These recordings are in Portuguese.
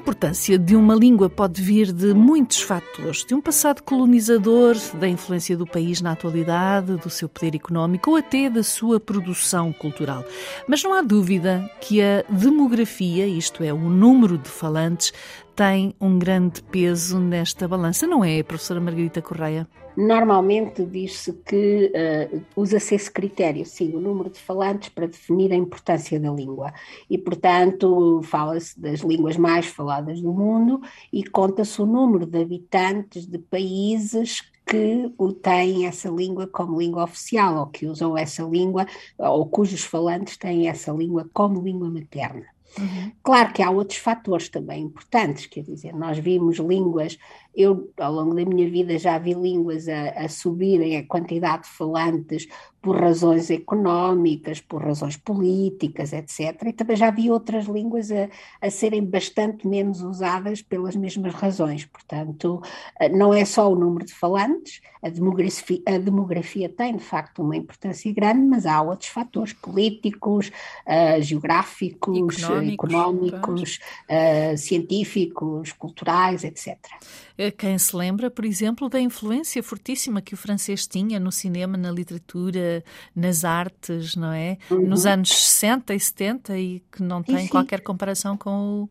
Importância de uma língua pode vir de muitos fatores, de um passado colonizador, da influência do país na atualidade, do seu poder económico ou até da sua produção cultural. Mas não há dúvida que a demografia, isto é, o número de falantes, tem um grande peso nesta balança, não é, professora Margarita Correia? Normalmente diz-se que uh, usa-se esse critério, sim, o número de falantes para definir a importância da língua. E, portanto, fala-se das línguas mais faladas do mundo e conta-se o número de habitantes de países que têm essa língua como língua oficial, ou que usam essa língua, ou cujos falantes têm essa língua como língua materna. Uhum. Claro que há outros fatores também importantes, quer dizer, nós vimos línguas, eu ao longo da minha vida já vi línguas a, a subirem a quantidade de falantes por razões económicas, por razões políticas, etc. E também já vi outras línguas a, a serem bastante menos usadas pelas mesmas razões. Portanto, eh, não é só o número de falantes, a demografia, a demografia tem de facto uma importância grande, mas há outros fatores políticos, uh, geográficos, económicos, económicos uh, científicos, culturais, etc. Quem se lembra, por exemplo, da influência fortíssima que o francês tinha no cinema, na literatura, nas artes, não é? Uhum. Nos anos 60 e 70 e que não tem sim. qualquer comparação com o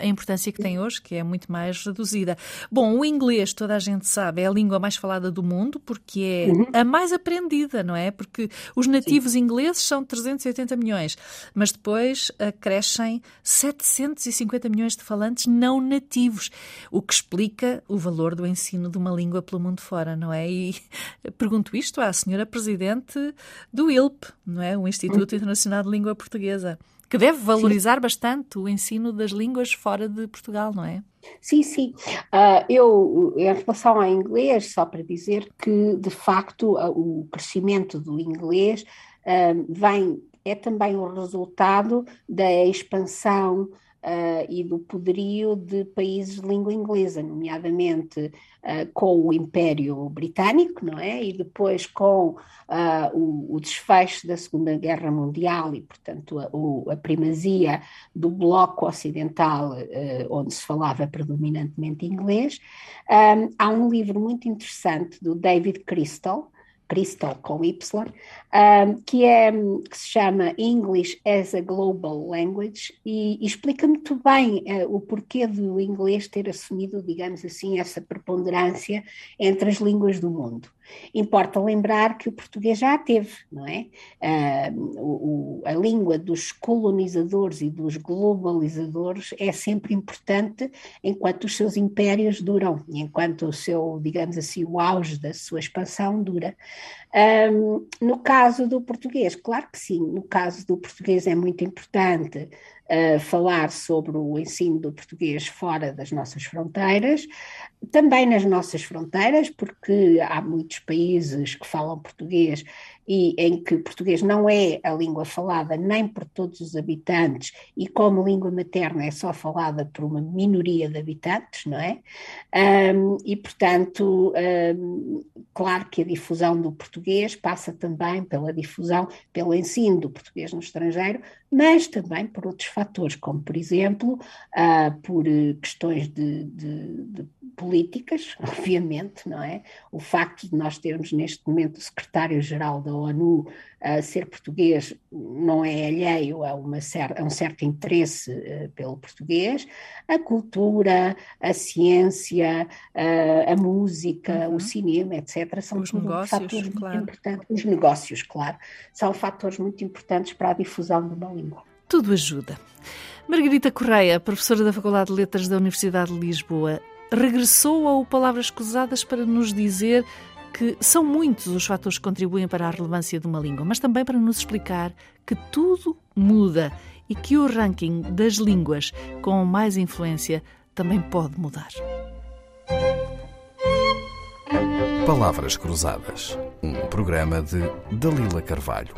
a importância que tem hoje, que é muito mais reduzida. Bom, o inglês, toda a gente sabe, é a língua mais falada do mundo porque é uhum. a mais aprendida, não é? Porque os nativos Sim. ingleses são 380 milhões, mas depois crescem 750 milhões de falantes não nativos, o que explica o valor do ensino de uma língua pelo mundo fora, não é? E pergunto isto à senhora Presidente do ILP, não é? O Instituto uhum. Internacional de Língua Portuguesa que deve valorizar sim. bastante o ensino das línguas fora de Portugal, não é? Sim, sim. Uh, eu, em relação ao inglês, só para dizer que, de facto, o crescimento do inglês uh, vem, é também o resultado da expansão uh, e do poderio de países de língua inglesa, nomeadamente uh, com o Império Britânico, não é? E depois com uh, o, o, desfecho da Segunda Guerra Mundial e, portanto, a, o, a primazia do bloco ocidental, onde se falava predominantemente inglês. Um, há um livro muito interessante do David Crystal, Crystal com Y, um, que, é, que se chama English as a Global Language e, e explica muito bem uh, o porquê do inglês ter assumido, digamos assim, essa preponderância entre as línguas do mundo. Importa lembrar que o português já teve, não é? Uh, o, a língua dos colonizadores e dos globalizadores é sempre importante enquanto os seus impérios duram, enquanto o seu, digamos assim, o auge da sua expansão dura. Um, no caso do português, claro que sim, no caso do português é muito importante uh, falar sobre o ensino do português fora das nossas fronteiras, também nas nossas fronteiras, porque há muitos países que falam português e em que português não é a língua falada nem por todos os habitantes e como língua materna é só falada por uma minoria de habitantes, não é? Um, e, portanto, um, claro que a difusão do português passa também pela difusão, pelo ensino do português no estrangeiro, mas também por outros fatores, como, por exemplo, uh, por questões de, de, de políticas, obviamente, não é? O facto de nós termos neste momento o secretário-geral da ONU a ser português não é alheio a, uma cer a um certo interesse uh, pelo português, a cultura, a ciência, uh, a música, uhum. o cinema, etc., são os negócios, fatores claro. muito importantes. Os negócios, claro, são fatores muito importantes para a difusão de uma língua. Tudo ajuda. Margarita Correia, professora da Faculdade de Letras da Universidade de Lisboa, regressou ao Palavras Cruzadas para nos dizer que são muitos os fatores que contribuem para a relevância de uma língua, mas também para nos explicar que tudo muda e que o ranking das línguas com mais influência também pode mudar. Palavras Cruzadas, um programa de Dalila Carvalho.